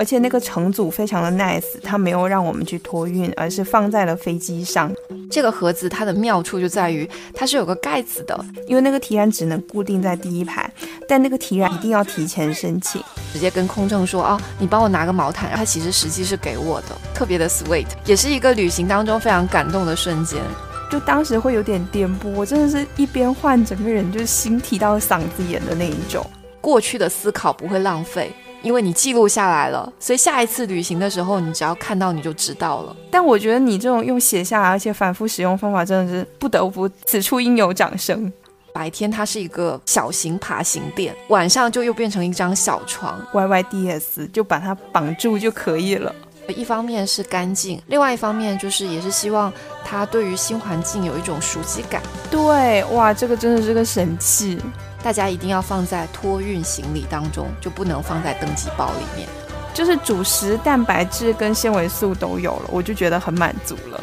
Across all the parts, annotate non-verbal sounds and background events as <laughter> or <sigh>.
而且那个乘组非常的 nice，他没有让我们去托运，而是放在了飞机上。这个盒子它的妙处就在于它是有个盖子的，因为那个提篮只能固定在第一排，但那个提篮一定要提前申请，直接跟空乘说啊，你帮我拿个毛毯，它其实实际是给我的，特别的 sweet，也是一个旅行当中非常感动的瞬间。就当时会有点颠簸，我真的是一边换，整个人就是心提到嗓子眼的那一种。过去的思考不会浪费。因为你记录下来了，所以下一次旅行的时候，你只要看到你就知道了。但我觉得你这种用写下来而且反复使用方法，真的是不得不此处应有掌声。白天它是一个小型爬行垫，晚上就又变成一张小床，Y Y D S 就把它绑住就可以了。一方面是干净，另外一方面就是也是希望它对于新环境有一种熟悉感。对，哇，这个真的是个神器。大家一定要放在托运行李当中，就不能放在登机包里面。就是主食、蛋白质跟纤维素都有了，我就觉得很满足了。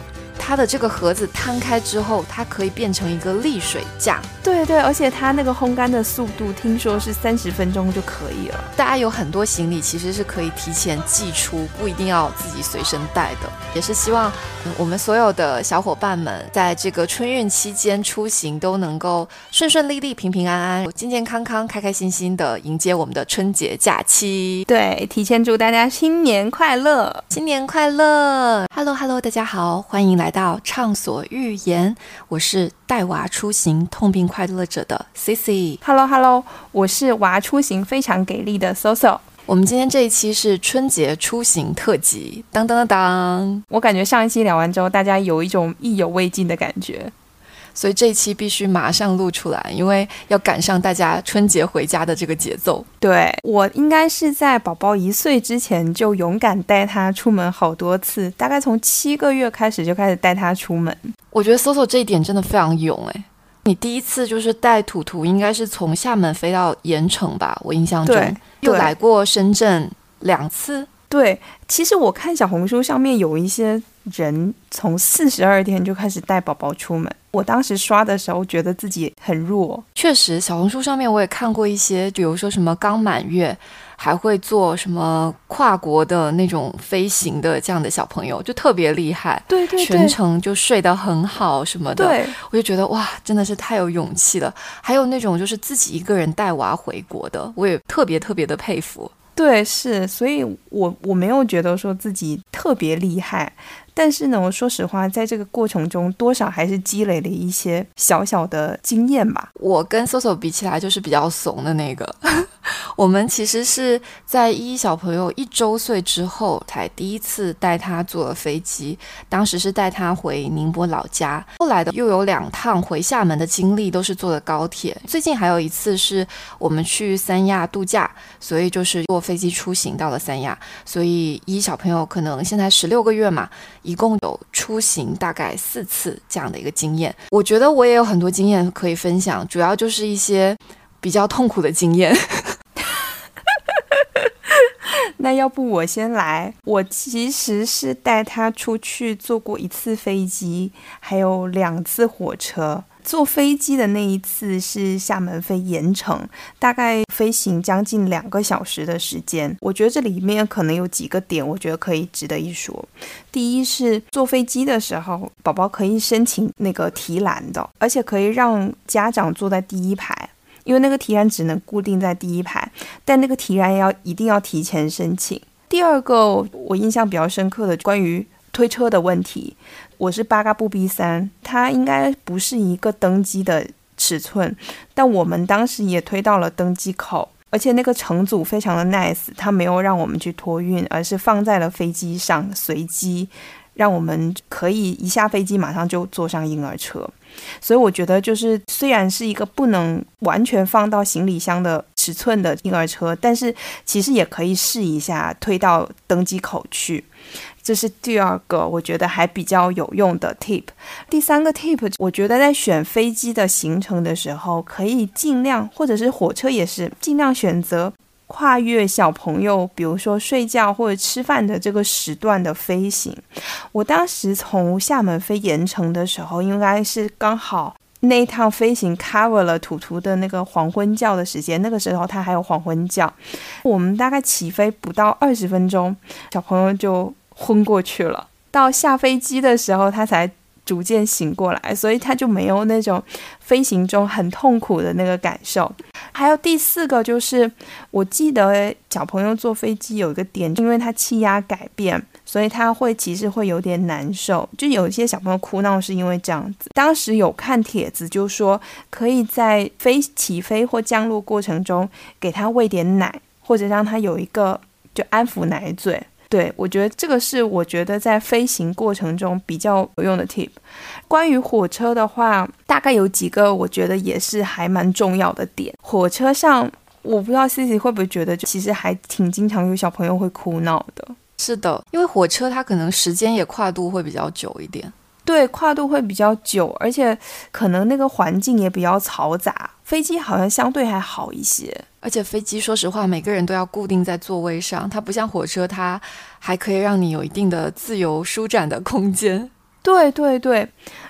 它的这个盒子摊开之后，它可以变成一个沥水架。对对，而且它那个烘干的速度，听说是三十分钟就可以了。大家有很多行李其实是可以提前寄出，不一定要自己随身带的。也是希望我们所有的小伙伴们，在这个春运期间出行都能够顺顺利利、平平安安、健健康康、开开心心的迎接我们的春节假期。对，提前祝大家新年快乐，新年快乐！Hello Hello，大家好，欢迎来到畅所欲言，我是。带娃出行痛并快乐着的 Cici。Hello Hello，我是娃出行非常给力的 Soso。我们今天这一期是春节出行特辑，当当当当。我感觉上一期聊完之后，大家有一种意犹未尽的感觉。所以这一期必须马上录出来，因为要赶上大家春节回家的这个节奏。对我应该是在宝宝一岁之前就勇敢带他出门好多次，大概从七个月开始就开始带他出门。我觉得 Soso 这一点真的非常勇诶。你第一次就是带图图，应该是从厦门飞到盐城吧？我印象中又来过深圳两次。对，其实我看小红书上面有一些人从四十二天就开始带宝宝出门。我当时刷的时候觉得自己很弱，确实，小红书上面我也看过一些，比如说什么刚满月还会做什么跨国的那种飞行的这样的小朋友，就特别厉害，对对，全程就睡得很好什么的，对，我就觉得哇，真的是太有勇气了。还有那种就是自己一个人带娃回国的，我也特别特别的佩服。对，是，所以我我没有觉得说自己特别厉害，但是呢，我说实话，在这个过程中，多少还是积累了一些小小的经验吧。我跟 Soso 比起来，就是比较怂的那个。<laughs> 我们其实是在依依小朋友一周岁之后，才第一次带他坐了飞机。当时是带他回宁波老家，后来的又有两趟回厦门的经历都是坐的高铁。最近还有一次是我们去三亚度假，所以就是坐飞机出行到了三亚。所以依依小朋友可能现在十六个月嘛，一共有出行大概四次这样的一个经验。我觉得我也有很多经验可以分享，主要就是一些比较痛苦的经验。<laughs> 那要不我先来？我其实是带他出去坐过一次飞机，还有两次火车。坐飞机的那一次是厦门飞盐城，大概飞行将近两个小时的时间。我觉得这里面可能有几个点，我觉得可以值得一说。第一是坐飞机的时候，宝宝可以申请那个提篮的，而且可以让家长坐在第一排。因为那个提篮只能固定在第一排，但那个提篮要一定要提前申请。第二个我印象比较深刻的关于推车的问题，我是八嘎布 B 三，它应该不是一个登机的尺寸，但我们当时也推到了登机口，而且那个乘组非常的 nice，它没有让我们去托运，而是放在了飞机上随机。让我们可以一下飞机马上就坐上婴儿车，所以我觉得就是虽然是一个不能完全放到行李箱的尺寸的婴儿车，但是其实也可以试一下推到登机口去。这是第二个我觉得还比较有用的 tip。第三个 tip，我觉得在选飞机的行程的时候，可以尽量或者是火车也是尽量选择。跨越小朋友，比如说睡觉或者吃饭的这个时段的飞行，我当时从厦门飞盐城的时候，应该是刚好那一趟飞行 cover 了图图的那个黄昏觉的时间，那个时候他还有黄昏觉。我们大概起飞不到二十分钟，小朋友就昏过去了。到下飞机的时候，他才。逐渐醒过来，所以他就没有那种飞行中很痛苦的那个感受。还有第四个就是，我记得小朋友坐飞机有一个点，因为他气压改变，所以他会其实会有点难受。就有一些小朋友哭闹是因为这样子。当时有看帖子，就说可以在飞起飞或降落过程中给他喂点奶，或者让他有一个就安抚奶嘴。对，我觉得这个是我觉得在飞行过程中比较有用的 tip。关于火车的话，大概有几个我觉得也是还蛮重要的点。火车上，我不知道 Cici 会不会觉得，其实还挺经常有小朋友会哭闹的。是的，因为火车它可能时间也跨度会比较久一点。对，跨度会比较久，而且可能那个环境也比较嘈杂。飞机好像相对还好一些，而且飞机说实话，每个人都要固定在座位上，它不像火车，它还可以让你有一定的自由舒展的空间。<laughs> 对对对，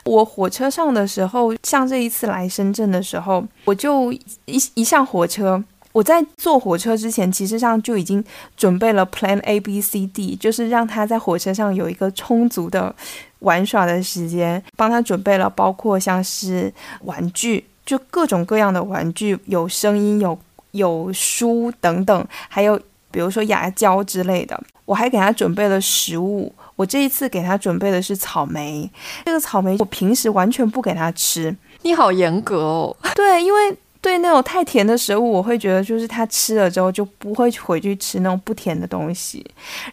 我火车上的时候，像这一次来深圳的时候，我就一一上火车。我在坐火车之前，其实上就已经准备了 Plan A B C D，就是让他在火车上有一个充足的玩耍的时间，帮他准备了包括像是玩具，就各种各样的玩具，有声音、有有书等等，还有比如说牙胶之类的。我还给他准备了食物，我这一次给他准备的是草莓，这个草莓我平时完全不给他吃。你好严格哦。对，因为。对那种太甜的食物，我会觉得就是他吃了之后就不会回去吃那种不甜的东西。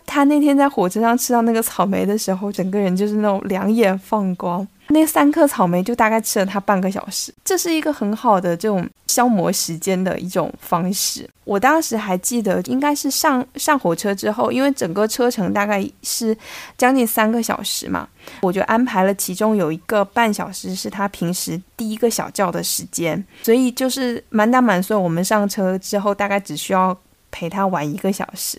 他那天在火车上吃到那个草莓的时候，整个人就是那种两眼放光。那三颗草莓就大概吃了他半个小时，这是一个很好的这种消磨时间的一种方式。我当时还记得，应该是上上火车之后，因为整个车程大概是将近三个小时嘛，我就安排了其中有一个半小时是他平时第一个小觉的时间，所以就是满打满算，我们上车之后大概只需要。陪他玩一个小时，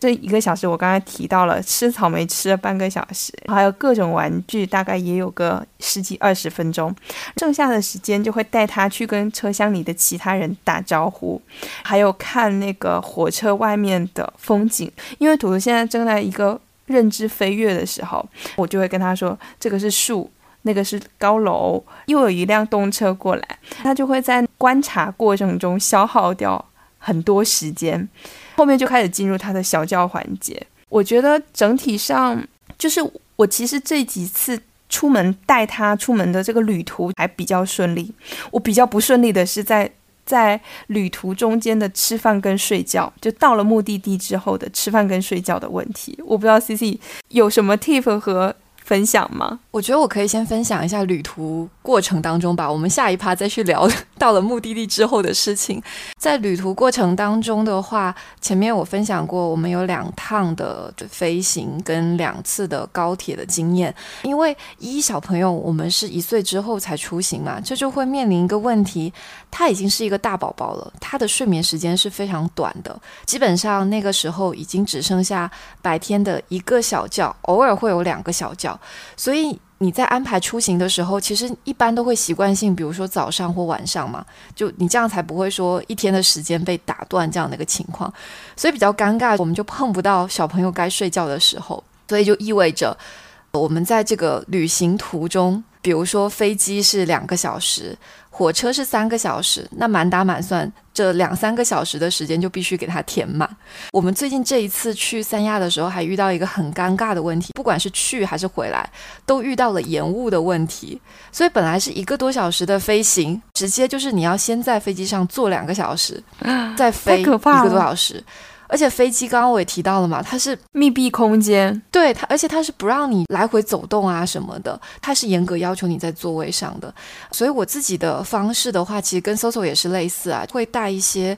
这一个小时我刚才提到了吃草莓吃了半个小时，还有各种玩具，大概也有个十几二十分钟。剩下的时间就会带他去跟车厢里的其他人打招呼，还有看那个火车外面的风景。因为图图现在正在一个认知飞跃的时候，我就会跟他说：“这个是树，那个是高楼，又有一辆动车过来。”他就会在观察过程中消耗掉。很多时间，后面就开始进入他的小教环节。我觉得整体上就是我其实这几次出门带他出门的这个旅途还比较顺利。我比较不顺利的是在在旅途中间的吃饭跟睡觉，就到了目的地之后的吃饭跟睡觉的问题。我不知道 C C 有什么 tip 和。分享吗？我觉得我可以先分享一下旅途过程当中吧。我们下一趴再去聊到了目的地之后的事情。在旅途过程当中的话，前面我分享过，我们有两趟的飞行跟两次的高铁的经验。因为一小朋友我们是一岁之后才出行嘛，这就会面临一个问题，他已经是一个大宝宝了，他的睡眠时间是非常短的，基本上那个时候已经只剩下白天的一个小觉，偶尔会有两个小觉。所以你在安排出行的时候，其实一般都会习惯性，比如说早上或晚上嘛，就你这样才不会说一天的时间被打断这样的一个情况。所以比较尴尬，我们就碰不到小朋友该睡觉的时候，所以就意味着我们在这个旅行途中，比如说飞机是两个小时。火车是三个小时，那满打满算这两三个小时的时间就必须给它填满。我们最近这一次去三亚的时候，还遇到一个很尴尬的问题，不管是去还是回来，都遇到了延误的问题。所以本来是一个多小时的飞行，直接就是你要先在飞机上坐两个小时，再飞一个多小时。而且飞机刚刚我也提到了嘛，它是密闭空间，对它，而且它是不让你来回走动啊什么的，它是严格要求你在座位上的。所以我自己的方式的话，其实跟 Soso 也是类似啊，会带一些。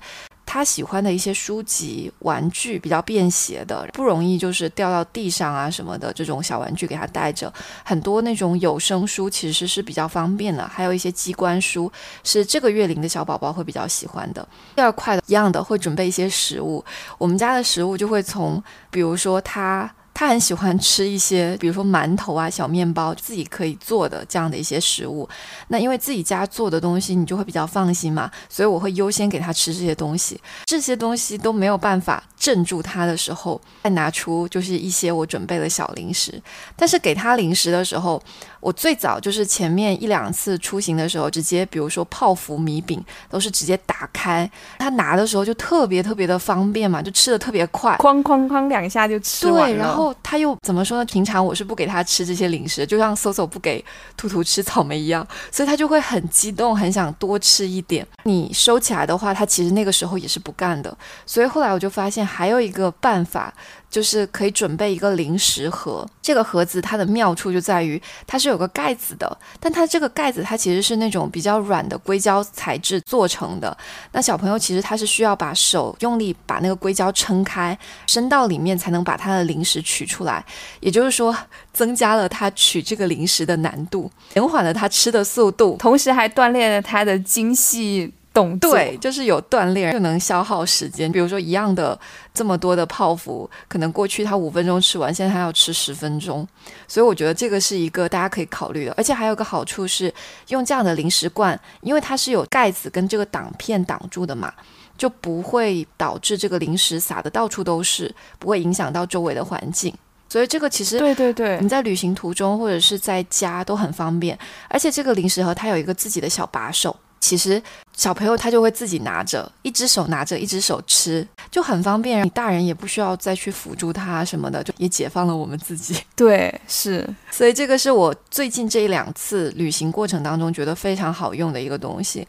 他喜欢的一些书籍、玩具比较便携的，不容易就是掉到地上啊什么的。这种小玩具给他带着，很多那种有声书其实是比较方便的，还有一些机关书是这个月龄的小宝宝会比较喜欢的。第二块的一样的会准备一些食物，我们家的食物就会从，比如说他。他很喜欢吃一些，比如说馒头啊、小面包，自己可以做的这样的一些食物。那因为自己家做的东西，你就会比较放心嘛，所以我会优先给他吃这些东西。这些东西都没有办法镇住他的时候，再拿出就是一些我准备的小零食。但是给他零食的时候，我最早就是前面一两次出行的时候，直接比如说泡芙米饼都是直接打开，他拿的时候就特别特别的方便嘛，就吃的特别快，哐哐哐两下就吃完了。对，然后他又怎么说呢？平常我是不给他吃这些零食，就像搜搜不给兔兔吃草莓一样，所以他就会很激动，很想多吃一点。你收起来的话，他其实那个时候也是不干的。所以后来我就发现还有一个办法。就是可以准备一个零食盒，这个盒子它的妙处就在于它是有个盖子的，但它这个盖子它其实是那种比较软的硅胶材质做成的。那小朋友其实他是需要把手用力把那个硅胶撑开，伸到里面才能把他的零食取出来，也就是说增加了他取这个零食的难度，减缓了他吃的速度，同时还锻炼了他的精细。对，就是有锻炼就能消耗时间。比如说一样的这么多的泡芙，可能过去他五分钟吃完，现在他要吃十分钟。所以我觉得这个是一个大家可以考虑的。而且还有个好处是，用这样的零食罐，因为它是有盖子跟这个挡片挡住的嘛，就不会导致这个零食撒的到处都是，不会影响到周围的环境。所以这个其实对对对，你在旅行途中或者是在家都很方便。而且这个零食盒它有一个自己的小把手。其实小朋友他就会自己拿着，一只手拿着，一只手吃，就很方便。你大人也不需要再去辅助他什么的，就也解放了我们自己。<laughs> 对，是。所以这个是我最近这一两次旅行过程当中觉得非常好用的一个东西。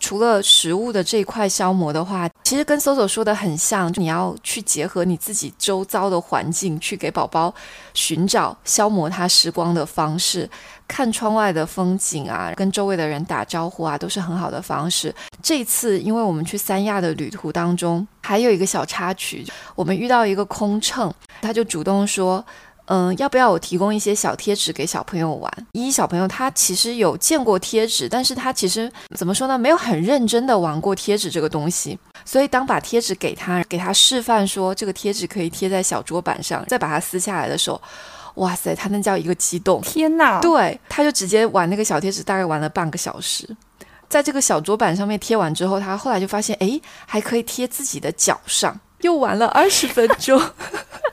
除了食物的这一块消磨的话，其实跟 Soso 说的很像，你要去结合你自己周遭的环境，去给宝宝寻找消磨他时光的方式。看窗外的风景啊，跟周围的人打招呼啊，都是很好的方式。这次因为我们去三亚的旅途当中，还有一个小插曲，我们遇到一个空乘，他就主动说。嗯，要不要我提供一些小贴纸给小朋友玩？一小朋友他其实有见过贴纸，但是他其实怎么说呢？没有很认真的玩过贴纸这个东西。所以当把贴纸给他，给他示范说这个贴纸可以贴在小桌板上，再把它撕下来的时候，哇塞，他那叫一个激动！天哪！对，他就直接玩那个小贴纸，大概玩了半个小时。在这个小桌板上面贴完之后，他后来就发现，哎，还可以贴自己的脚上，又玩了二十分钟。<laughs>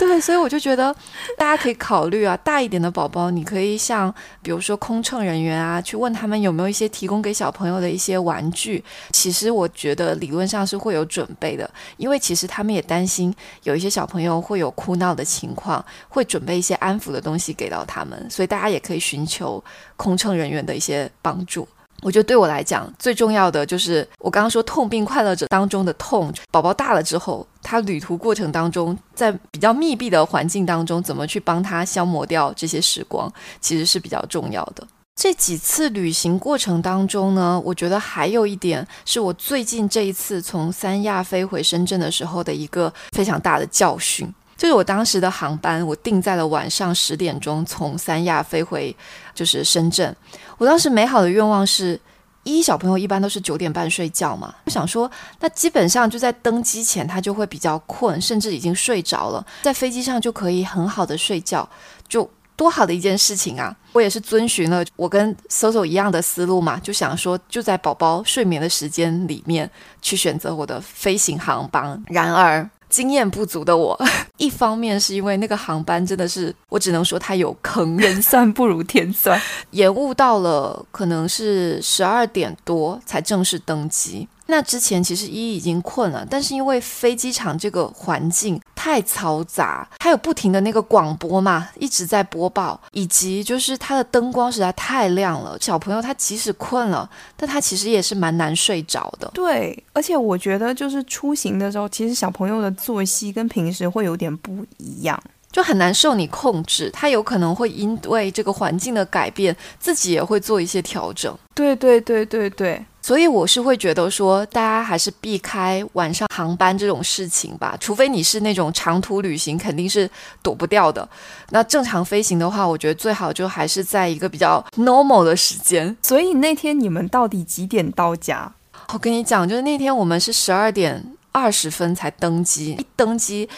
对，所以我就觉得大家可以考虑啊，大一点的宝宝，你可以像比如说空乘人员啊，去问他们有没有一些提供给小朋友的一些玩具。其实我觉得理论上是会有准备的，因为其实他们也担心有一些小朋友会有哭闹的情况，会准备一些安抚的东西给到他们。所以大家也可以寻求空乘人员的一些帮助。我觉得对我来讲最重要的就是我刚刚说痛并快乐着当中的痛。宝宝大了之后，他旅途过程当中，在比较密闭的环境当中，怎么去帮他消磨掉这些时光，其实是比较重要的。这几次旅行过程当中呢，我觉得还有一点是我最近这一次从三亚飞回深圳的时候的一个非常大的教训。就是我当时的航班，我定在了晚上十点钟从三亚飞回，就是深圳。我当时美好的愿望是，一小朋友一般都是九点半睡觉嘛，我想说，那基本上就在登机前他就会比较困，甚至已经睡着了，在飞机上就可以很好的睡觉，就多好的一件事情啊！我也是遵循了我跟 Soso 一样的思路嘛，就想说就在宝宝睡眠的时间里面去选择我的飞行航班。然而。经验不足的我，<laughs> 一方面是因为那个航班真的是，我只能说它有坑，人算不如天算，<laughs> 延误到了可能是十二点多才正式登机。那之前其实一已经困了，但是因为飞机场这个环境太嘈杂，还有不停的那个广播嘛，一直在播报，以及就是它的灯光实在太亮了，小朋友他即使困了，但他其实也是蛮难睡着的。对，而且我觉得就是出行的时候，其实小朋友的作息跟平时会有点不一样，就很难受你控制，他有可能会因为这个环境的改变，自己也会做一些调整。对对对对对。所以我是会觉得说，大家还是避开晚上航班这种事情吧，除非你是那种长途旅行，肯定是躲不掉的。那正常飞行的话，我觉得最好就还是在一个比较 normal 的时间。所以那天你们到底几点到家？我跟你讲，就是那天我们是十二点二十分才登机，一登机。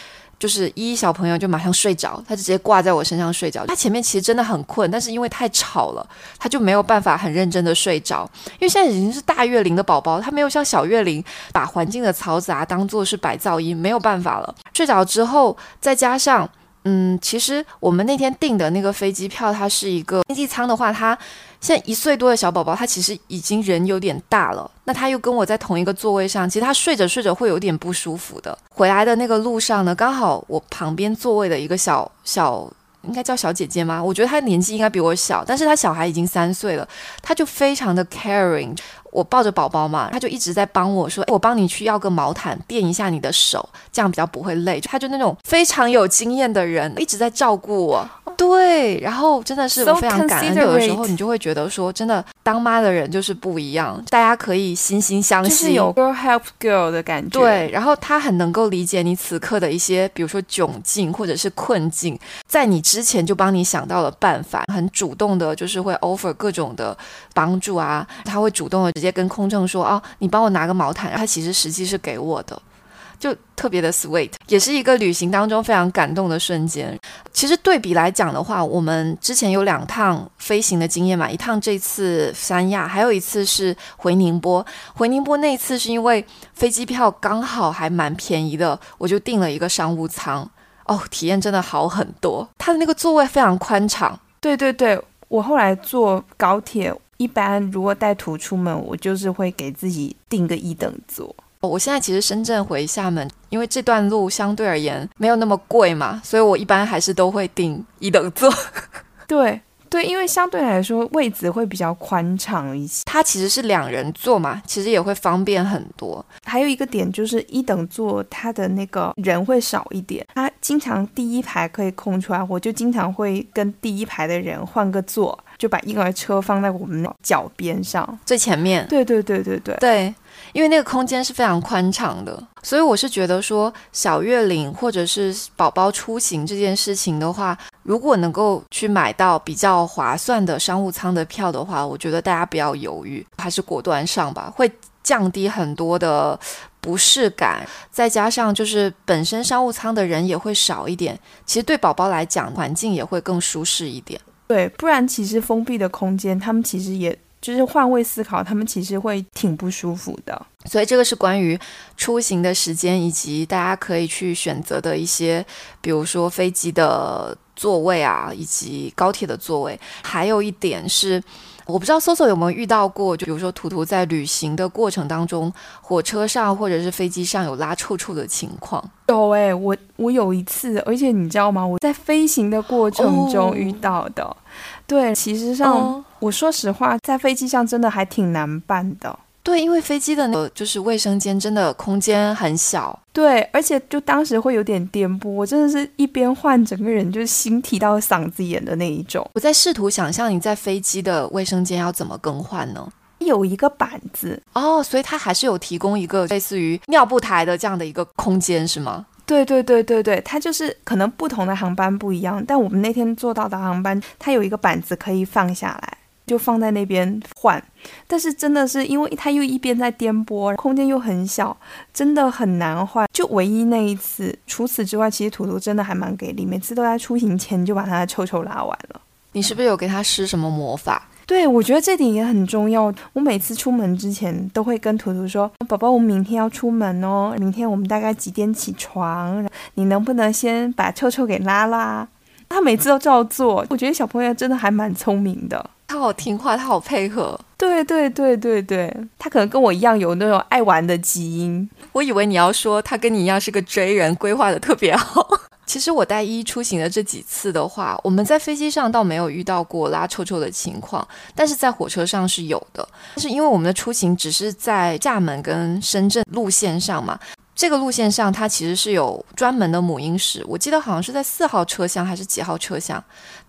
就是依依小朋友就马上睡着，他就直接挂在我身上睡着。他前面其实真的很困，但是因为太吵了，他就没有办法很认真的睡着。因为现在已经是大月龄的宝宝，他没有像小月龄把环境的嘈杂当做是白噪音，没有办法了。睡着之后，再加上。嗯，其实我们那天订的那个飞机票，它是一个经济舱的话，它现在一岁多的小宝宝，他其实已经人有点大了。那他又跟我在同一个座位上，其实他睡着睡着会有点不舒服的。回来的那个路上呢，刚好我旁边座位的一个小小，应该叫小姐姐吗？我觉得她年纪应该比我小，但是她小孩已经三岁了，她就非常的 caring。我抱着宝宝嘛，她就一直在帮我说：“我帮你去要个毛毯垫一下你的手，这样比较不会累。”她就那种非常有经验的人，一直在照顾我。对，然后真的是我非常感恩。有的时候你就会觉得说，真的当妈的人就是不一样，大家可以惺惺相惜，就是有 girl help girl 的感觉。对，然后他很能够理解你此刻的一些，比如说窘境或者是困境，在你之前就帮你想到了办法，很主动的，就是会 offer 各种的帮助啊，他会主动的。直接跟空乘说啊，你帮我拿个毛毯。他其实实际是给我的，就特别的 sweet，也是一个旅行当中非常感动的瞬间。其实对比来讲的话，我们之前有两趟飞行的经验嘛，一趟这次三亚，还有一次是回宁波。回宁波那次是因为飞机票刚好还蛮便宜的，我就订了一个商务舱。哦，体验真的好很多，它的那个座位非常宽敞。对对对，我后来坐高铁。一般如果带图出门，我就是会给自己订个一等座。我现在其实深圳回厦门，因为这段路相对而言没有那么贵嘛，所以我一般还是都会订一等座。<laughs> 对。对，因为相对来说位子会比较宽敞一些，它其实是两人座嘛，其实也会方便很多。还有一个点就是一等座，它的那个人会少一点，它经常第一排可以空出来，我就经常会跟第一排的人换个座，就把婴儿车放在我们脚边上最前面。对对对对对对。因为那个空间是非常宽敞的，所以我是觉得说小月龄或者是宝宝出行这件事情的话，如果能够去买到比较划算的商务舱的票的话，我觉得大家不要犹豫，还是果断上吧，会降低很多的不适感。再加上就是本身商务舱的人也会少一点，其实对宝宝来讲环境也会更舒适一点。对，不然其实封闭的空间，他们其实也。就是换位思考，他们其实会挺不舒服的。所以这个是关于出行的时间，以及大家可以去选择的一些，比如说飞机的座位啊，以及高铁的座位。还有一点是。我不知道 Soso 有没有遇到过，就比如说图图在旅行的过程当中，火车上或者是飞机上有拉臭臭的情况。有哎，我我有一次，而且你知道吗？我在飞行的过程中遇到的。对，其实上我说实话，在飞机上真的还挺难办的。对，因为飞机的那个就是卫生间真的空间很小，对，而且就当时会有点颠簸，我真的是一边换，整个人就是心提到嗓子眼的那一种。我在试图想象你在飞机的卫生间要怎么更换呢？有一个板子哦，所以它还是有提供一个类似于尿布台的这样的一个空间，是吗？对对对对对，它就是可能不同的航班不一样，但我们那天坐到的航班，它有一个板子可以放下来。就放在那边换，但是真的是因为它又一边在颠簸，空间又很小，真的很难换。就唯一那一次，除此之外，其实图图真的还蛮给力，每次都在出行前就把他的臭臭拉完了。你是不是有给他施什么魔法？对，我觉得这点也很重要。我每次出门之前都会跟图图说：“宝宝，我们明天要出门哦，明天我们大概几点起床？你能不能先把臭臭给拉拉？”他每次都照做。我觉得小朋友真的还蛮聪明的。他好听话，他好配合。对对对对对，他可能跟我一样有那种爱玩的基因。我以为你要说他跟你一样是个追人，规划的特别好。其实我带一出行的这几次的话，我们在飞机上倒没有遇到过拉臭臭的情况，但是在火车上是有的。但是因为我们的出行只是在厦门跟深圳路线上嘛。这个路线上，它其实是有专门的母婴室，我记得好像是在四号车厢还是几号车厢，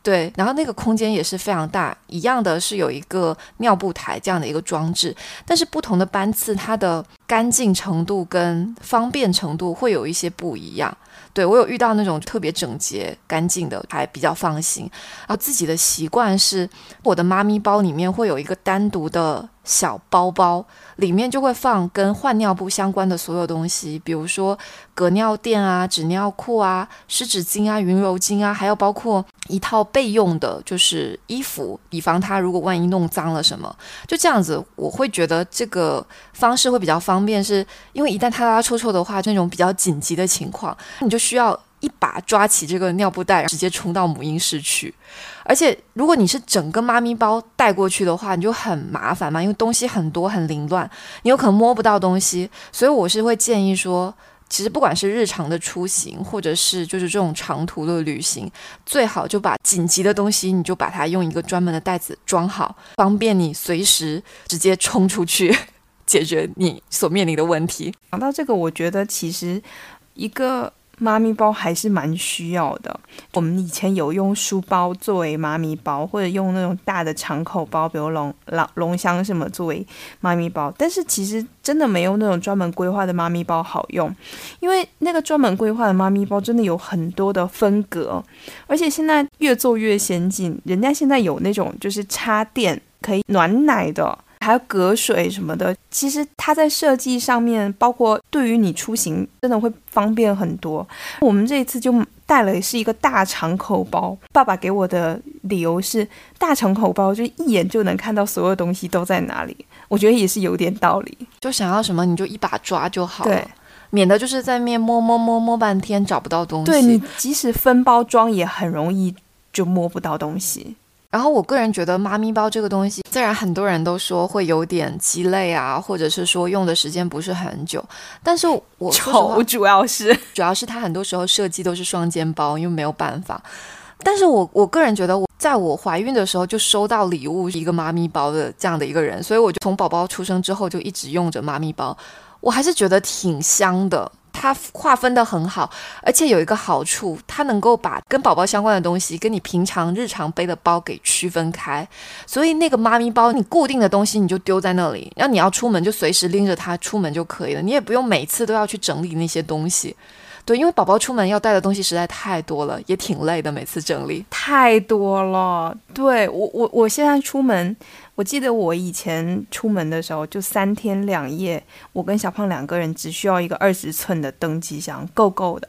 对，然后那个空间也是非常大，一样的是有一个尿布台这样的一个装置，但是不同的班次，它的干净程度跟方便程度会有一些不一样。对我有遇到那种特别整洁干净的，还比较放心。然后自己的习惯是，我的妈咪包里面会有一个单独的。小包包，里面就会放跟换尿布相关的所有东西，比如说隔尿垫啊、纸尿裤啊、湿纸巾啊、云柔巾啊，还有包括一套备用的，就是衣服，以防他如果万一弄脏了什么。就这样子，我会觉得这个方式会比较方便，是因为一旦他拉臭臭的话，那种比较紧急的情况，你就需要。一把抓起这个尿布袋，直接冲到母婴室去。而且，如果你是整个妈咪包带过去的话，你就很麻烦嘛，因为东西很多很凌乱，你有可能摸不到东西。所以，我是会建议说，其实不管是日常的出行，或者是就是这种长途的旅行，最好就把紧急的东西，你就把它用一个专门的袋子装好，方便你随时直接冲出去 <laughs> 解决你所面临的问题。讲到这个，我觉得其实一个。妈咪包还是蛮需要的。我们以前有用书包作为妈咪包，或者用那种大的敞口包，比如龙龙龙箱什么作为妈咪包。但是其实真的没有那种专门规划的妈咪包好用，因为那个专门规划的妈咪包真的有很多的分隔，而且现在越做越先进。人家现在有那种就是插电可以暖奶的。还有隔水什么的，其实它在设计上面，包括对于你出行，真的会方便很多。我们这一次就带了是一个大长口包，爸爸给我的理由是大长口包就一眼就能看到所有东西都在哪里，我觉得也是有点道理。就想要什么你就一把抓就好了，免得就是在面摸摸摸摸半天找不到东西。对你即使分包装也很容易就摸不到东西。然后我个人觉得妈咪包这个东西，虽然很多人都说会有点鸡肋啊，或者是说用的时间不是很久，但是我丑主要是 <laughs> 主要是它很多时候设计都是双肩包，因为没有办法。但是我我个人觉得，我在我怀孕的时候就收到礼物一个妈咪包的这样的一个人，所以我就从宝宝出生之后就一直用着妈咪包，我还是觉得挺香的。它划分的很好，而且有一个好处，它能够把跟宝宝相关的东西跟你平常日常背的包给区分开。所以那个妈咪包，你固定的东西你就丢在那里，然后你要出门就随时拎着它出门就可以了，你也不用每次都要去整理那些东西。对，因为宝宝出门要带的东西实在太多了，也挺累的，每次整理太多了。对我，我我现在出门。我记得我以前出门的时候，就三天两夜，我跟小胖两个人只需要一个二十寸的登机箱，够够的。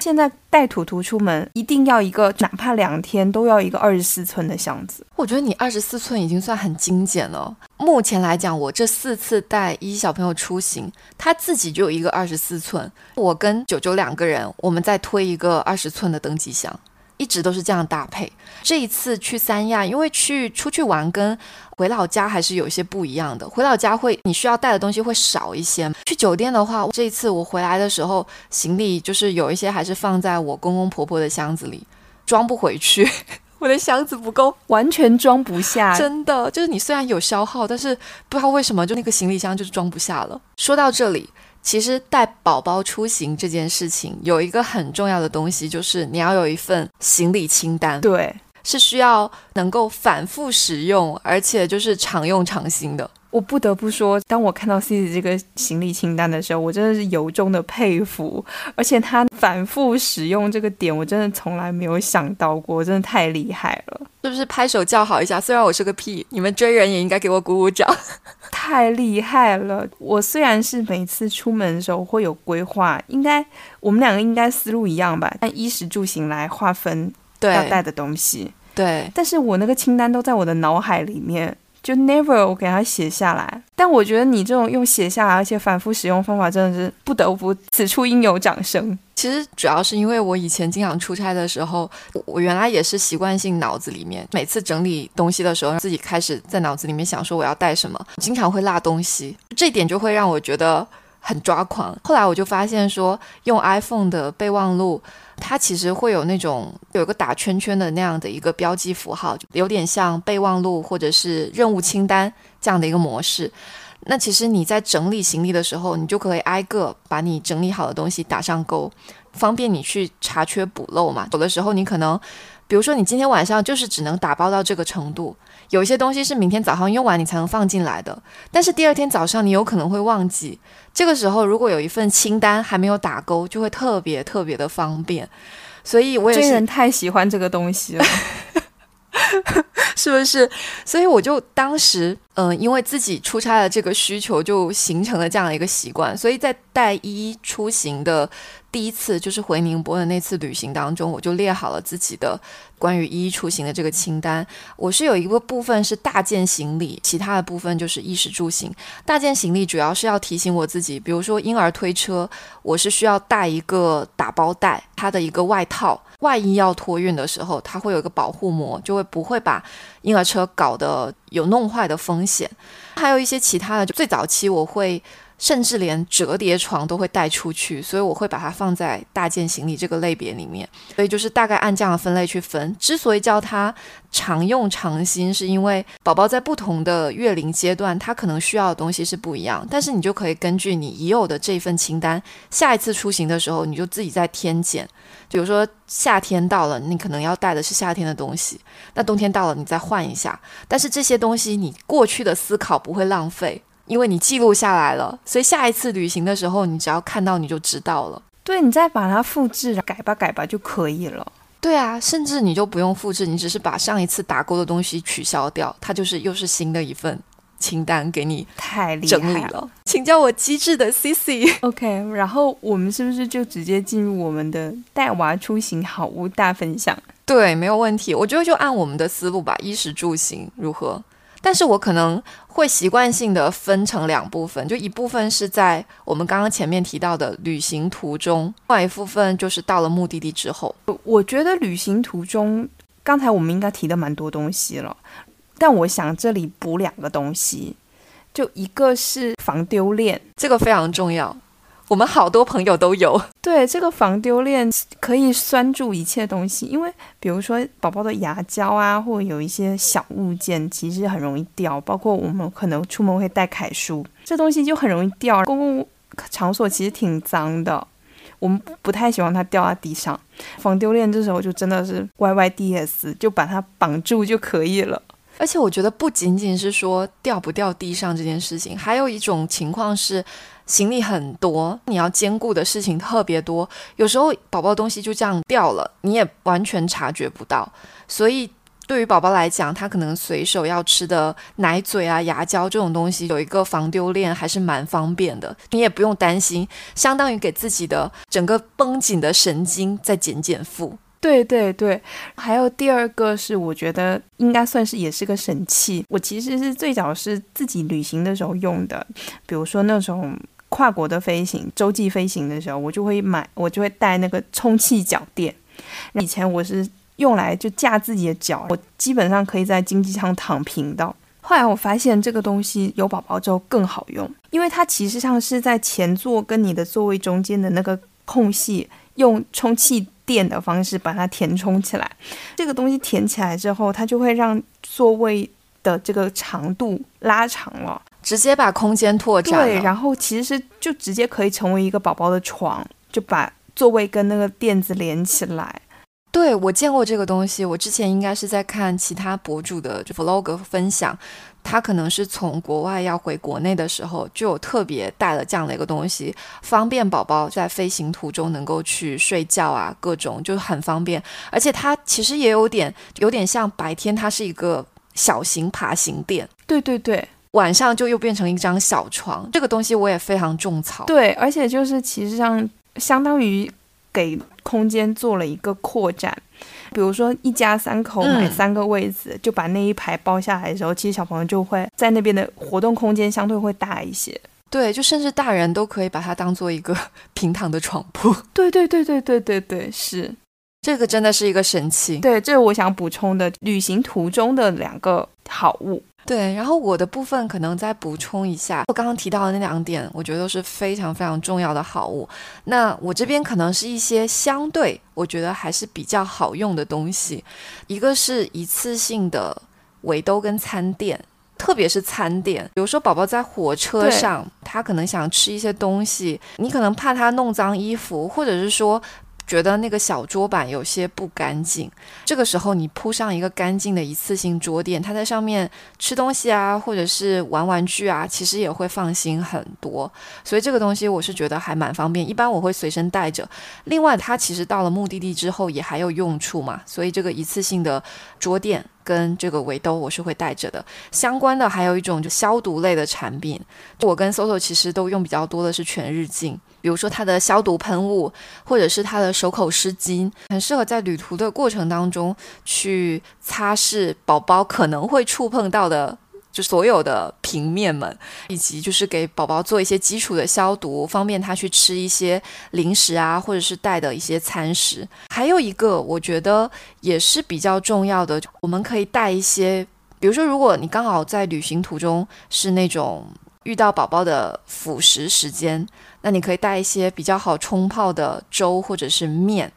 现在带图图出门，一定要一个，哪怕两天都要一个二十四寸的箱子。我觉得你二十四寸已经算很精简了。目前来讲，我这四次带一小朋友出行，他自己就有一个二十四寸，我跟九九两个人，我们再推一个二十寸的登机箱。一直都是这样搭配。这一次去三亚，因为去出去玩跟回老家还是有一些不一样的。回老家会你需要带的东西会少一些。去酒店的话，这一次我回来的时候，行李就是有一些还是放在我公公婆婆的箱子里，装不回去。<laughs> 我的箱子不够，完全装不下。真的，就是你虽然有消耗，但是不知道为什么就那个行李箱就是装不下了。说到这里。其实带宝宝出行这件事情有一个很重要的东西，就是你要有一份行李清单。对，是需要能够反复使用，而且就是常用常新的。我不得不说，当我看到 C C 这个行李清单的时候，我真的是由衷的佩服。而且他反复使用这个点，我真的从来没有想到过，真的太厉害了，是不是？拍手叫好一下。虽然我是个屁，你们追人也应该给我鼓鼓掌。太厉害了！我虽然是每次出门的时候会有规划，应该我们两个应该思路一样吧？按衣食住行来划分要带的东西。对，但是我那个清单都在我的脑海里面。就 never 我给它写下来，但我觉得你这种用写下来而且反复使用方法真的是不得不此处应有掌声。其实主要是因为我以前经常出差的时候，我原来也是习惯性脑子里面每次整理东西的时候，自己开始在脑子里面想说我要带什么，经常会落东西，这点就会让我觉得很抓狂。后来我就发现说，用 iPhone 的备忘录。它其实会有那种有一个打圈圈的那样的一个标记符号，有点像备忘录或者是任务清单这样的一个模式。那其实你在整理行李的时候，你就可以挨个把你整理好的东西打上勾，方便你去查缺补漏嘛。有的时候你可能，比如说你今天晚上就是只能打包到这个程度，有一些东西是明天早上用完你才能放进来的，但是第二天早上你有可能会忘记。这个时候，如果有一份清单还没有打勾，就会特别特别的方便。所以我也是人太喜欢这个东西了，<laughs> <laughs> 是不是？所以我就当时，嗯，因为自己出差的这个需求，就形成了这样的一个习惯。所以在带一出行的第一次，就是回宁波的那次旅行当中，我就列好了自己的关于一出行的这个清单。我是有一个部分是大件行李，其他的部分就是衣食住行。大件行李主要是要提醒我自己，比如说婴儿推车，我是需要带一个打包袋，它的一个外套。万一要托运的时候，它会有一个保护膜，就会不会把婴儿车搞得有弄坏的风险。还有一些其他的，就最早期我会。甚至连折叠床都会带出去，所以我会把它放在大件行李这个类别里面。所以就是大概按这样的分类去分。之所以叫它常用常新，是因为宝宝在不同的月龄阶段，他可能需要的东西是不一样。但是你就可以根据你已有的这份清单，下一次出行的时候，你就自己再添减。比如说夏天到了，你可能要带的是夏天的东西；那冬天到了，你再换一下。但是这些东西你过去的思考不会浪费。因为你记录下来了，所以下一次旅行的时候，你只要看到你就知道了。对，你再把它复制改吧改吧就可以了。对啊，甚至你就不用复制，你只是把上一次打勾的东西取消掉，它就是又是新的一份清单给你太厉害了。请叫我机智的 C C。OK，然后我们是不是就直接进入我们的带娃出行好物大分享？对，没有问题。我觉得就按我们的思路吧，衣食住行如何？但是我可能会习惯性的分成两部分，就一部分是在我们刚刚前面提到的旅行途中，另外一部分就是到了目的地之后。我觉得旅行途中，刚才我们应该提的蛮多东西了，但我想这里补两个东西，就一个是防丢链，这个非常重要。我们好多朋友都有，<laughs> 对这个防丢链可以拴住一切东西，因为比如说宝宝的牙胶啊，或者有一些小物件，其实很容易掉。包括我们可能出门会带楷书，这东西就很容易掉。公共场所其实挺脏的，我们不太喜欢它掉在地上。防丢链这时候就真的是 Y Y D S，就把它绑住就可以了。而且我觉得不仅仅是说掉不掉地上这件事情，还有一种情况是。行李很多，你要兼顾的事情特别多，有时候宝宝东西就这样掉了，你也完全察觉不到。所以对于宝宝来讲，他可能随手要吃的奶嘴啊、牙胶这种东西，有一个防丢链还是蛮方便的，你也不用担心，相当于给自己的整个绷紧的神经再减减负。对对对，还有第二个是，我觉得应该算是也是个神器。我其实是最早是自己旅行的时候用的，比如说那种。跨国的飞行、洲际飞行的时候，我就会买，我就会带那个充气脚垫。以前我是用来就架自己的脚，我基本上可以在经济舱躺平的。后来我发现这个东西有宝宝之后更好用，因为它其实上是在前座跟你的座位中间的那个空隙，用充气垫的方式把它填充起来。这个东西填起来之后，它就会让座位的这个长度拉长了。直接把空间拓展，对，然后其实是就直接可以成为一个宝宝的床，就把座位跟那个垫子连起来。对我见过这个东西，我之前应该是在看其他博主的就 vlog 分享，他可能是从国外要回国内的时候，就有特别带了这样的一个东西，方便宝宝在飞行途中能够去睡觉啊，各种就很方便，而且它其实也有点有点像白天它是一个小型爬行垫。对对对。晚上就又变成一张小床，这个东西我也非常种草。对，而且就是其实上相当于给空间做了一个扩展。比如说一家三口买三个位子，就把那一排包下来的时候，其实小朋友就会在那边的活动空间相对会大一些。对，就甚至大人都可以把它当做一个 <laughs> 平躺的床铺。对对对对对对对，是这个真的是一个神器。对，这是我想补充的旅行途中的两个好物。对，然后我的部分可能再补充一下，我刚刚提到的那两点，我觉得都是非常非常重要的好物。那我这边可能是一些相对我觉得还是比较好用的东西，一个是一次性的围兜跟餐垫，特别是餐垫，比如说宝宝在火车上，他可能想吃一些东西，你可能怕他弄脏衣服，或者是说。觉得那个小桌板有些不干净，这个时候你铺上一个干净的一次性桌垫，它在上面吃东西啊，或者是玩玩具啊，其实也会放心很多。所以这个东西我是觉得还蛮方便，一般我会随身带着。另外，它其实到了目的地之后也还有用处嘛，所以这个一次性的桌垫跟这个围兜我是会带着的。相关的还有一种就消毒类的产品，我跟 Soso 其实都用比较多的是全日镜，比如说它的消毒喷雾，或者是它的手口湿巾，很适合在旅途的过程当中去擦拭宝宝可能会触碰到的。就所有的平面们，以及就是给宝宝做一些基础的消毒，方便他去吃一些零食啊，或者是带的一些餐食。还有一个，我觉得也是比较重要的，我们可以带一些，比如说，如果你刚好在旅行途中是那种遇到宝宝的辅食时间，那你可以带一些比较好冲泡的粥或者是面。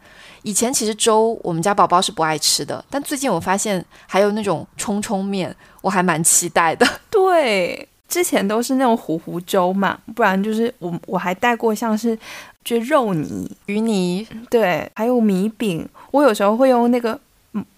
以前其实粥我们家宝宝是不爱吃的，但最近我发现还有那种冲冲面，我还蛮期待的。<laughs> 对，之前都是那种糊糊粥嘛，不然就是我我还带过像是就肉泥、鱼泥，对，还有米饼。我有时候会用那个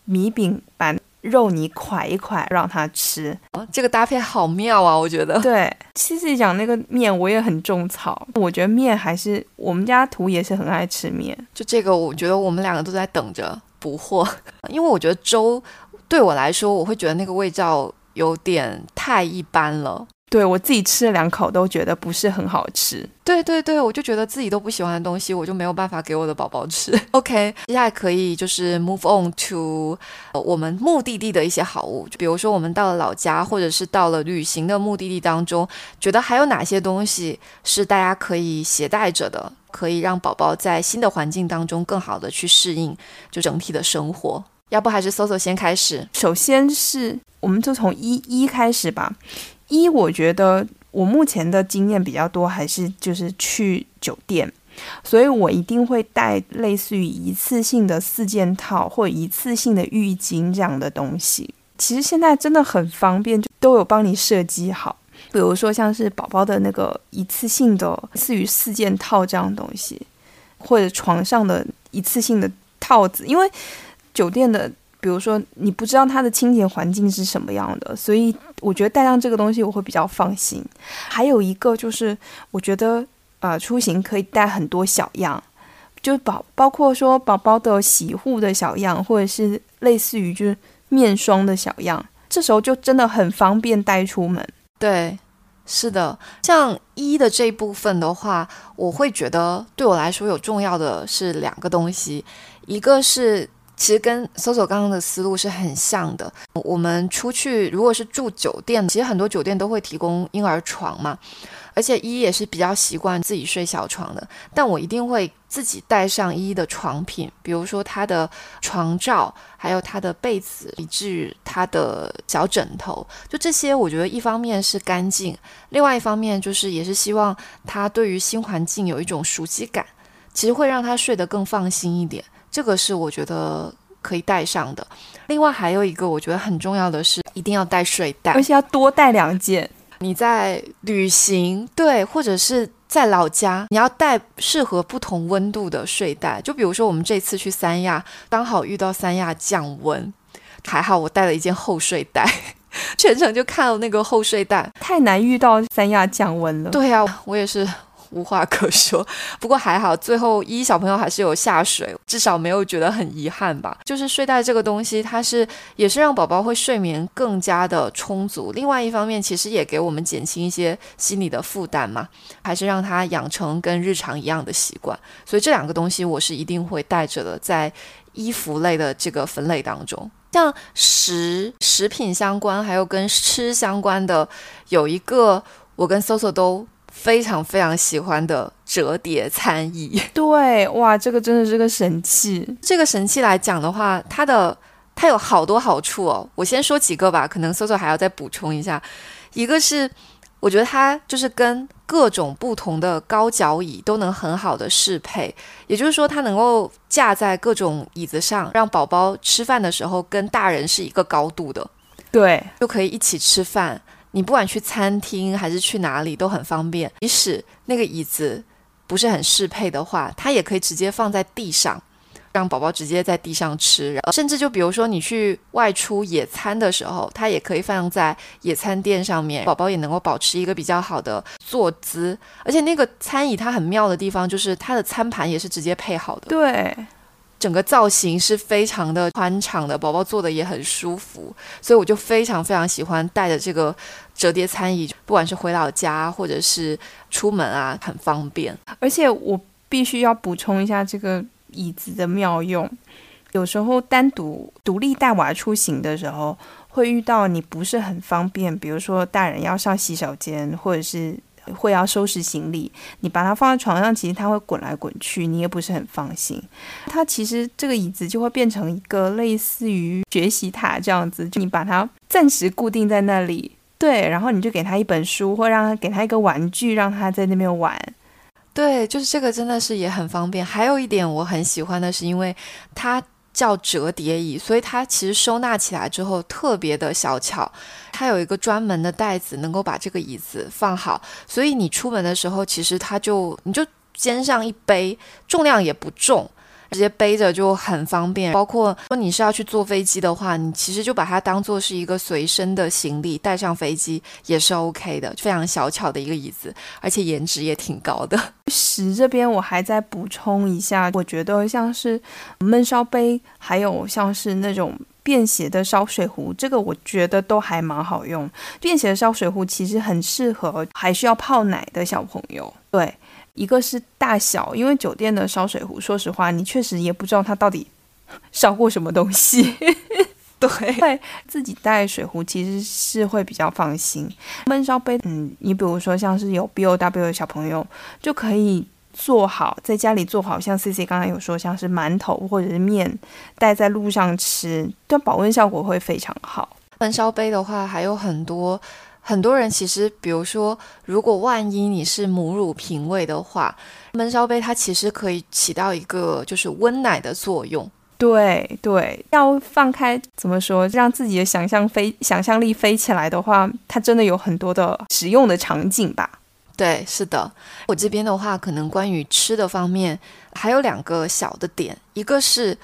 米饼把。肉泥蒯一蒯让他吃，哦，这个搭配好妙啊！我觉得。对，七七讲那个面我也很种草，我觉得面还是我们家图也是很爱吃面。就这个，我觉得我们两个都在等着补货，<laughs> 因为我觉得粥对我来说，我会觉得那个味道有点太一般了。对我自己吃了两口都觉得不是很好吃。对对对，我就觉得自己都不喜欢的东西，我就没有办法给我的宝宝吃。OK，接下来可以就是 move on to 我们目的地的一些好物，就比如说我们到了老家，或者是到了旅行的目的地当中，觉得还有哪些东西是大家可以携带着的，可以让宝宝在新的环境当中更好的去适应就整体的生活。要不还是搜搜先开始，首先是我们就从一一开始吧。一，我觉得我目前的经验比较多，还是就是去酒店，所以我一定会带类似于一次性的四件套或一次性的浴巾这样的东西。其实现在真的很方便，就都有帮你设计好。比如说像是宝宝的那个一次性的似于四件套这样东西，或者床上的一次性的套子，因为酒店的。比如说，你不知道它的清洁环境是什么样的，所以我觉得带上这个东西我会比较放心。还有一个就是，我觉得呃，出行可以带很多小样，就包包括说宝宝的洗护的小样，或者是类似于就是面霜的小样，这时候就真的很方便带出门。对，是的，像一的这一部分的话，我会觉得对我来说有重要的是两个东西，一个是。其实跟搜索刚刚的思路是很像的。我们出去如果是住酒店，其实很多酒店都会提供婴儿床嘛，而且依依也是比较习惯自己睡小床的。但我一定会自己带上依依的床品，比如说她的床罩，还有她的被子，以至于她的小枕头。就这些，我觉得一方面是干净，另外一方面就是也是希望她对于新环境有一种熟悉感，其实会让她睡得更放心一点。这个是我觉得可以带上的。另外还有一个我觉得很重要的是，一定要带睡袋，而且要多带两件。你在旅行对，或者是在老家，你要带适合不同温度的睡袋。就比如说我们这次去三亚，刚好遇到三亚降温，还好我带了一件厚睡袋，<laughs> 全程就看了那个厚睡袋。太难遇到三亚降温了。对呀，我也是。无话可说，不过还好，最后一小朋友还是有下水，至少没有觉得很遗憾吧。就是睡袋这个东西，它是也是让宝宝会睡眠更加的充足。另外一方面，其实也给我们减轻一些心理的负担嘛，还是让他养成跟日常一样的习惯。所以这两个东西我是一定会带着的，在衣服类的这个分类当中，像食食品相关，还有跟吃相关的，有一个我跟 Soso 都。非常非常喜欢的折叠餐椅，<laughs> 对，哇，这个真的是个神器。这个神器来讲的话，它的它有好多好处哦。我先说几个吧，可能搜搜还要再补充一下。一个是，我觉得它就是跟各种不同的高脚椅都能很好的适配，也就是说，它能够架在各种椅子上，让宝宝吃饭的时候跟大人是一个高度的，对，就可以一起吃饭。你不管去餐厅还是去哪里都很方便，即使那个椅子不是很适配的话，它也可以直接放在地上，让宝宝直接在地上吃。甚至就比如说你去外出野餐的时候，它也可以放在野餐垫上面，宝宝也能够保持一个比较好的坐姿。而且那个餐椅它很妙的地方就是它的餐盘也是直接配好的。对，整个造型是非常的宽敞的，宝宝坐的也很舒服，所以我就非常非常喜欢带着这个折叠餐椅，不管是回老家或者是出门啊，很方便。而且我必须要补充一下这个椅子的妙用，有时候单独独立带娃出行的时候，会遇到你不是很方便，比如说大人要上洗手间，或者是。会要收拾行李，你把它放在床上，其实它会滚来滚去，你也不是很放心。它其实这个椅子就会变成一个类似于学习塔这样子，就你把它暂时固定在那里，对，然后你就给他一本书，或让他给他一个玩具，让他在那边玩。对，就是这个真的是也很方便。还有一点我很喜欢的是，因为它。叫折叠椅，所以它其实收纳起来之后特别的小巧。它有一个专门的袋子，能够把这个椅子放好，所以你出门的时候，其实它就你就肩上一背，重量也不重。直接背着就很方便，包括说你是要去坐飞机的话，你其实就把它当做是一个随身的行李带上飞机也是 OK 的，非常小巧的一个椅子，而且颜值也挺高的。<laughs> 十这边我还在补充一下，我觉得像是焖烧杯，还有像是那种便携的烧水壶，这个我觉得都还蛮好用。便携的烧水壶其实很适合还需要泡奶的小朋友，对。一个是大小，因为酒店的烧水壶，说实话，你确实也不知道它到底 <laughs> 烧过什么东西。<laughs> 对，自己带水壶其实是会比较放心。焖烧杯，嗯，你比如说像是有 B O W 的小朋友，就可以做好在家里做好，像 C C 刚才有说，像是馒头或者是面带在路上吃，对保温效果会非常好。焖烧杯的话还有很多。很多人其实，比如说，如果万一你是母乳瓶喂的话，焖烧杯它其实可以起到一个就是温奶的作用。对对，要放开怎么说，让自己的想象飞想象力飞起来的话，它真的有很多的实用的场景吧？对，是的。我这边的话，可能关于吃的方面还有两个小的点，一个是。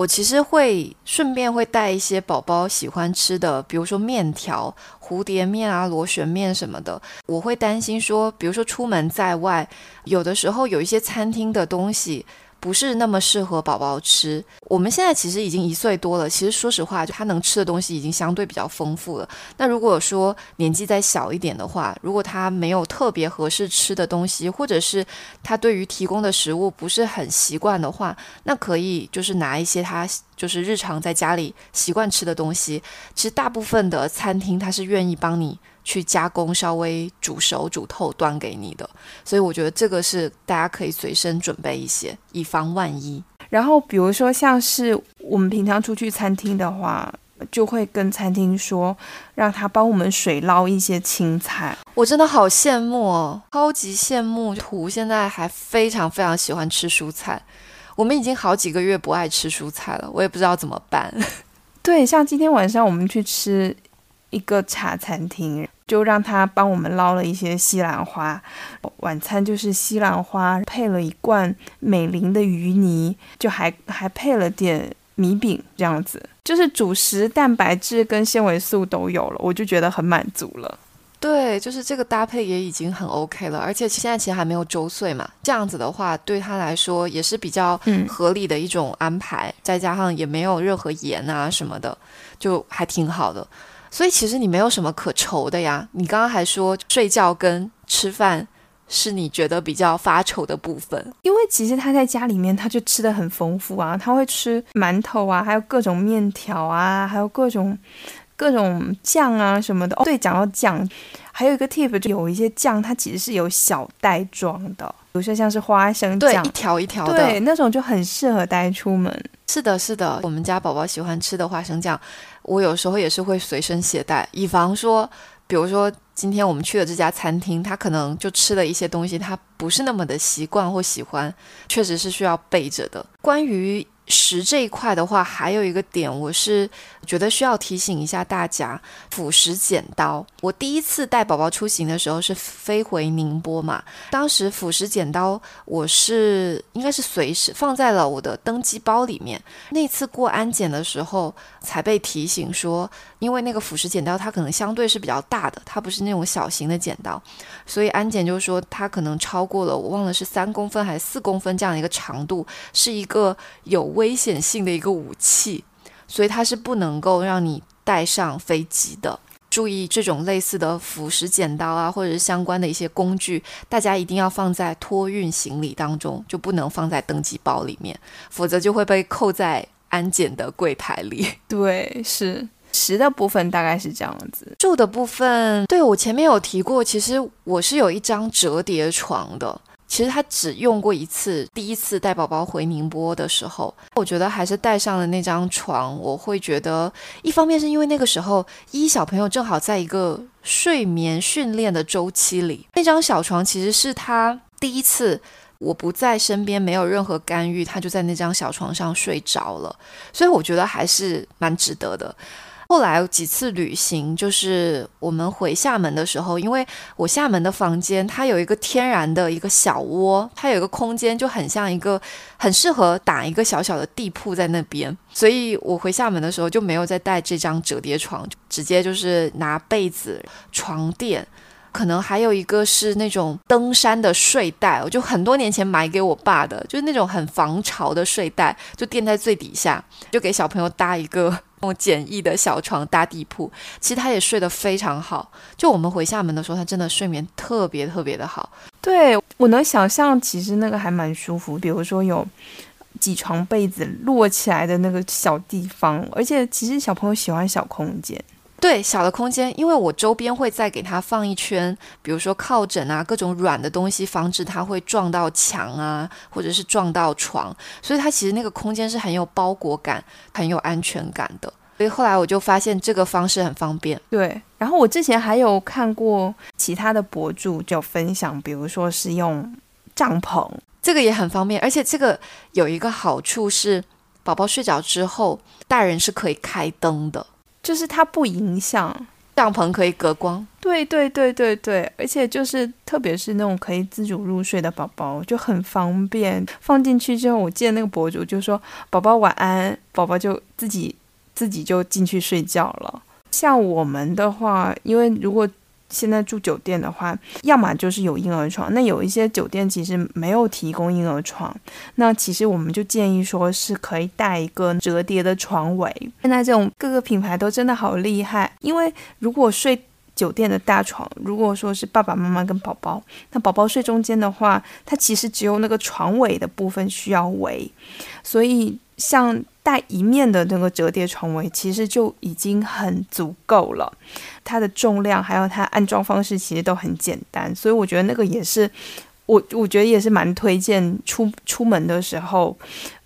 我其实会顺便会带一些宝宝喜欢吃的，比如说面条、蝴蝶面啊、螺旋面什么的。我会担心说，比如说出门在外，有的时候有一些餐厅的东西。不是那么适合宝宝吃。我们现在其实已经一岁多了，其实说实话，就他能吃的东西已经相对比较丰富了。那如果说年纪再小一点的话，如果他没有特别合适吃的东西，或者是他对于提供的食物不是很习惯的话，那可以就是拿一些他就是日常在家里习惯吃的东西。其实大部分的餐厅他是愿意帮你。去加工，稍微煮熟、煮透，端给你的。所以我觉得这个是大家可以随身准备一些，以防万一。然后比如说像是我们平常出去餐厅的话，就会跟餐厅说，让他帮我们水捞一些青菜。我真的好羡慕哦，超级羡慕。图现在还非常非常喜欢吃蔬菜，我们已经好几个月不爱吃蔬菜了，我也不知道怎么办。<laughs> 对，像今天晚上我们去吃。一个茶餐厅，就让他帮我们捞了一些西兰花。晚餐就是西兰花配了一罐美林的鱼泥，就还还配了点米饼，这样子就是主食、蛋白质跟纤维素都有了，我就觉得很满足了。对，就是这个搭配也已经很 OK 了，而且现在其实还没有周岁嘛，这样子的话对他来说也是比较合理的一种安排，再加上也没有任何盐啊什么的，就还挺好的。所以其实你没有什么可愁的呀。你刚刚还说睡觉跟吃饭是你觉得比较发愁的部分，因为其实他在家里面他就吃的很丰富啊，他会吃馒头啊，还有各种面条啊，还有各种各种酱啊什么的。哦，对，讲到酱，还有一个 tip 就有一些酱它其实是有小袋装的，比如说像是花生酱，一条一条的，对，那种就很适合带出门。是的，是的，我们家宝宝喜欢吃的花生酱。我有时候也是会随身携带，以防说，比如说今天我们去的这家餐厅，他可能就吃了一些东西，他不是那么的习惯或喜欢，确实是需要备着的。关于。食这一块的话，还有一个点，我是觉得需要提醒一下大家：辅食剪刀。我第一次带宝宝出行的时候是飞回宁波嘛，当时辅食剪刀我是应该是随时放在了我的登机包里面。那次过安检的时候才被提醒说，因为那个辅食剪刀它可能相对是比较大的，它不是那种小型的剪刀，所以安检就说它可能超过了，我忘了是三公分还是四公分这样的一个长度，是一个有。危险性的一个武器，所以它是不能够让你带上飞机的。注意这种类似的辅食剪刀啊，或者是相关的一些工具，大家一定要放在托运行李当中，就不能放在登机包里面，否则就会被扣在安检的柜台里。对，是食的部分大概是这样子。住的部分，对我前面有提过，其实我是有一张折叠床的。其实他只用过一次，第一次带宝宝回宁波的时候，我觉得还是带上了那张床。我会觉得，一方面是因为那个时候一小朋友正好在一个睡眠训练的周期里，那张小床其实是他第一次我不在身边，没有任何干预，他就在那张小床上睡着了，所以我觉得还是蛮值得的。后来几次旅行，就是我们回厦门的时候，因为我厦门的房间它有一个天然的一个小窝，它有一个空间就很像一个很适合打一个小小的地铺在那边，所以我回厦门的时候就没有再带这张折叠床，直接就是拿被子、床垫。可能还有一个是那种登山的睡袋，我就很多年前买给我爸的，就是那种很防潮的睡袋，就垫在最底下，就给小朋友搭一个那种简易的小床搭地铺。其实他也睡得非常好，就我们回厦门的时候，他真的睡眠特别特别的好。对我能想象，其实那个还蛮舒服，比如说有几床被子摞起来的那个小地方，而且其实小朋友喜欢小空间。对小的空间，因为我周边会再给它放一圈，比如说靠枕啊，各种软的东西，防止它会撞到墙啊，或者是撞到床，所以它其实那个空间是很有包裹感、很有安全感的。所以后来我就发现这个方式很方便。对，然后我之前还有看过其他的博主就分享，比如说是用帐篷，这个也很方便，而且这个有一个好处是，宝宝睡着之后，大人是可以开灯的。就是它不影响。帐篷可以隔光，对对对对对，而且就是特别是那种可以自主入睡的宝宝就很方便，放进去之后，我记得那个博主就说宝宝晚安，宝宝就自己自己就进去睡觉了。像我们的话，因为如果现在住酒店的话，要么就是有婴儿床，那有一些酒店其实没有提供婴儿床，那其实我们就建议说是可以带一个折叠的床围。现在这种各个品牌都真的好厉害，因为如果睡酒店的大床，如果说是爸爸妈妈跟宝宝，那宝宝睡中间的话，它其实只有那个床尾的部分需要围，所以像带一面的那个折叠床围，其实就已经很足够了。它的重量还有它安装方式其实都很简单，所以我觉得那个也是我我觉得也是蛮推荐出出门的时候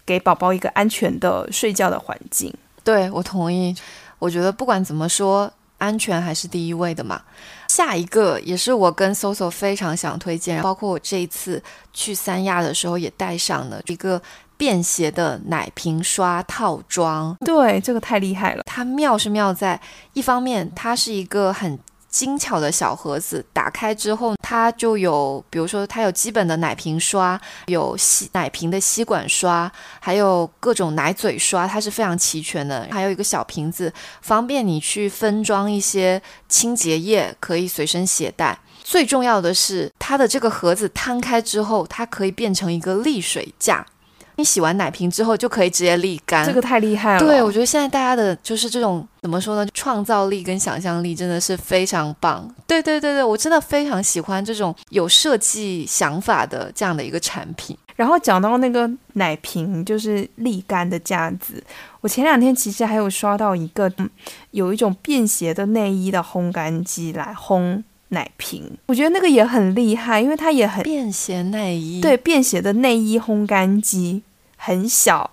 给宝宝一个安全的睡觉的环境。对我同意，我觉得不管怎么说，安全还是第一位的嘛。下一个也是我跟 Soso 非常想推荐，包括我这一次去三亚的时候也带上了一个。便携的奶瓶刷套装，对这个太厉害了。它妙是妙在，一方面它是一个很精巧的小盒子，打开之后它就有，比如说它有基本的奶瓶刷，有吸奶瓶的吸管刷，还有各种奶嘴刷，它是非常齐全的。还有一个小瓶子，方便你去分装一些清洁液，可以随身携带。最重要的是，它的这个盒子摊开之后，它可以变成一个沥水架。你洗完奶瓶之后就可以直接沥干，这个太厉害了。对，我觉得现在大家的就是这种怎么说呢，创造力跟想象力真的是非常棒。对对对对，我真的非常喜欢这种有设计想法的这样的一个产品。然后讲到那个奶瓶，就是沥干的架子，我前两天其实还有刷到一个有一种便携的内衣的烘干机来烘奶瓶，我觉得那个也很厉害，因为它也很便携内衣，对，便携的内衣烘干机。很小，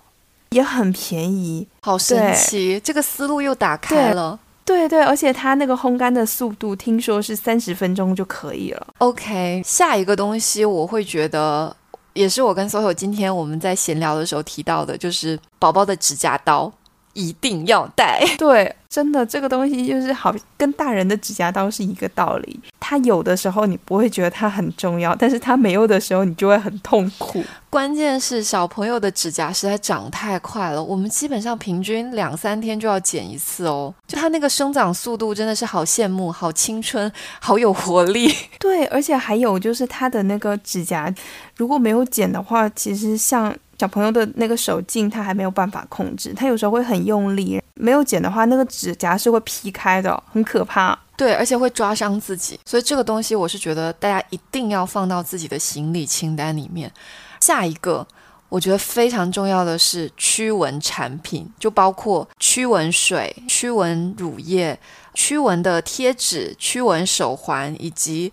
也很便宜，好神奇！这个思路又打开了。对对，而且它那个烘干的速度，听说是三十分钟就可以了。OK，下一个东西我会觉得，也是我跟 SOHO 今天我们在闲聊的时候提到的，就是宝宝的指甲刀一定要带。<laughs> 对，真的这个东西就是好，跟大人的指甲刀是一个道理。它有的时候你不会觉得它很重要，但是它没有的时候你就会很痛苦。关键是小朋友的指甲实在长太快了，我们基本上平均两三天就要剪一次哦。就它那个生长速度真的是好羡慕，好青春，好有活力。<laughs> 对，而且还有就是它的那个指甲如果没有剪的话，其实像。小朋友的那个手劲他还没有办法控制，他有时候会很用力，没有剪的话，那个指甲是会劈开的，很可怕。对，而且会抓伤自己，所以这个东西我是觉得大家一定要放到自己的行李清单里面。下一个。我觉得非常重要的是驱蚊产品，就包括驱蚊水、驱蚊乳液、驱蚊的贴纸、驱蚊手环，以及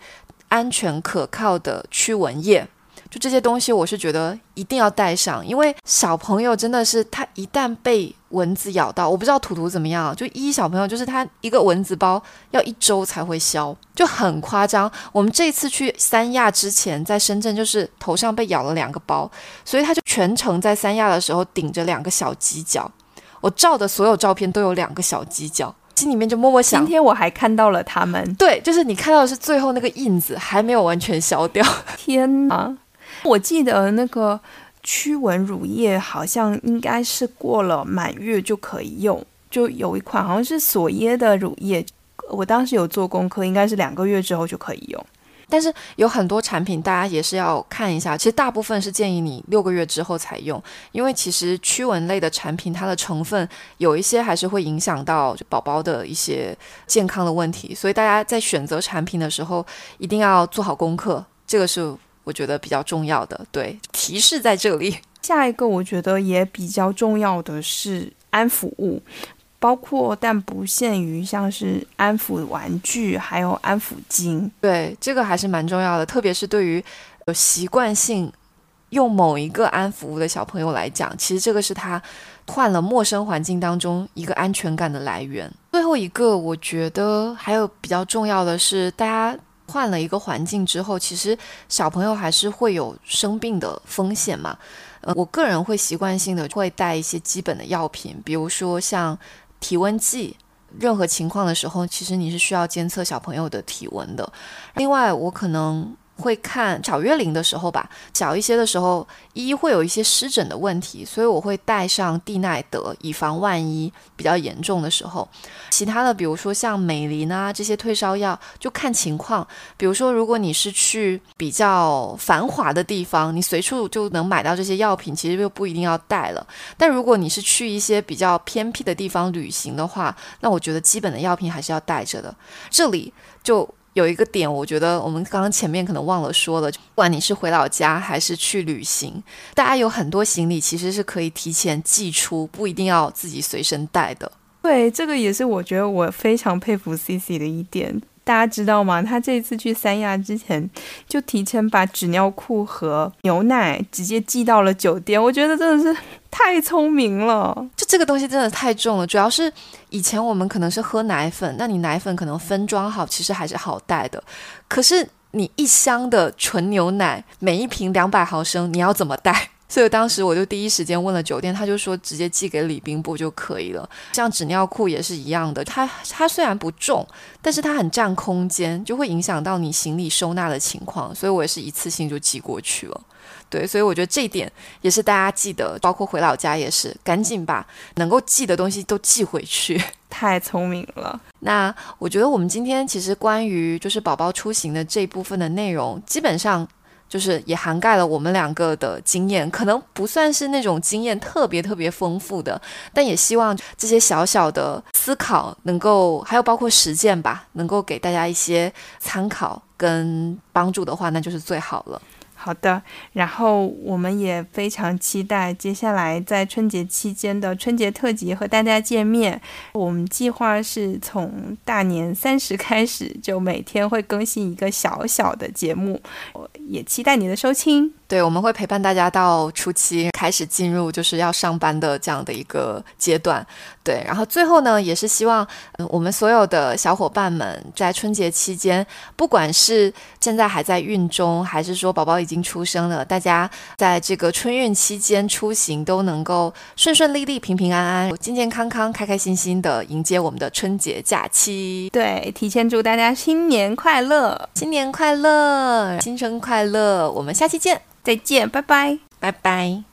安全可靠的驱蚊液。就这些东西，我是觉得一定要带上，因为小朋友真的是他一旦被蚊子咬到，我不知道图图怎么样，就一小朋友就是他一个蚊子包要一周才会消，就很夸张。我们这次去三亚之前，在深圳就是头上被咬了两个包，所以他就全程在三亚的时候顶着两个小犄角，我照的所有照片都有两个小犄角，心里面就默默想，今天我还看到了他们，对，就是你看到的是最后那个印子还没有完全消掉，天哪！我记得那个驱蚊乳液好像应该是过了满月就可以用，就有一款好像是索耶的乳液，我当时有做功课，应该是两个月之后就可以用。但是有很多产品大家也是要看一下，其实大部分是建议你六个月之后才用，因为其实驱蚊类的产品它的成分有一些还是会影响到宝宝的一些健康的问题，所以大家在选择产品的时候一定要做好功课，这个是。我觉得比较重要的，对提示在这里。<laughs> 下一个我觉得也比较重要的是安抚物，包括但不限于像是安抚玩具，还有安抚巾。对，这个还是蛮重要的，特别是对于有习惯性用某一个安抚物的小朋友来讲，其实这个是他换了陌生环境当中一个安全感的来源。最后一个，我觉得还有比较重要的是大家。换了一个环境之后，其实小朋友还是会有生病的风险嘛。呃，我个人会习惯性的会带一些基本的药品，比如说像体温计。任何情况的时候，其实你是需要监测小朋友的体温的。另外，我可能。会看小月龄的时候吧，小一些的时候，一会有一些湿疹的问题，所以我会带上地奈德，以防万一比较严重的时候。其他的，比如说像美林啊这些退烧药，就看情况。比如说，如果你是去比较繁华的地方，你随处就能买到这些药品，其实就不一定要带了。但如果你是去一些比较偏僻的地方旅行的话，那我觉得基本的药品还是要带着的。这里就。有一个点，我觉得我们刚刚前面可能忘了说了，不管你是回老家还是去旅行，大家有很多行李其实是可以提前寄出，不一定要自己随身带的。对，这个也是我觉得我非常佩服 C C 的一点。大家知道吗？他这次去三亚之前，就提前把纸尿裤和牛奶直接寄到了酒店。我觉得真的是太聪明了。就这个东西真的太重了，主要是以前我们可能是喝奶粉，那你奶粉可能分装好，其实还是好带的。可是你一箱的纯牛奶，每一瓶两百毫升，你要怎么带？<laughs> 所以当时我就第一时间问了酒店，他就说直接寄给礼宾部就可以了。像纸尿裤也是一样的，它它虽然不重，但是它很占空间，就会影响到你行李收纳的情况。所以我也是一次性就寄过去了。对，所以我觉得这一点也是大家记得，包括回老家也是，赶紧把能够寄的东西都寄回去。<laughs> 太聪明了。那我觉得我们今天其实关于就是宝宝出行的这一部分的内容，基本上。就是也涵盖了我们两个的经验，可能不算是那种经验特别特别丰富的，但也希望这些小小的思考能够，还有包括实践吧，能够给大家一些参考跟帮助的话，那就是最好了。好的，然后我们也非常期待接下来在春节期间的春节特辑和大家见面。我们计划是从大年三十 <laughs> 开始，就每天会更新一个小小的节目，我也期待你的收听。对，我们会陪伴大家到初期开始进入就是要上班的这样的一个阶段。对，然后最后呢，也是希望嗯，我们所有的小伙伴们在春节期间，不管是现在还在孕中，还是说宝宝已经出生了，大家在这个春运期间出行都能够顺顺利利、平平安安、健健康康、开开心心的迎接我们的春节假期。对，提前祝大家新年快乐，新年快乐，新春快乐！我们下期见。再见，拜拜，拜拜。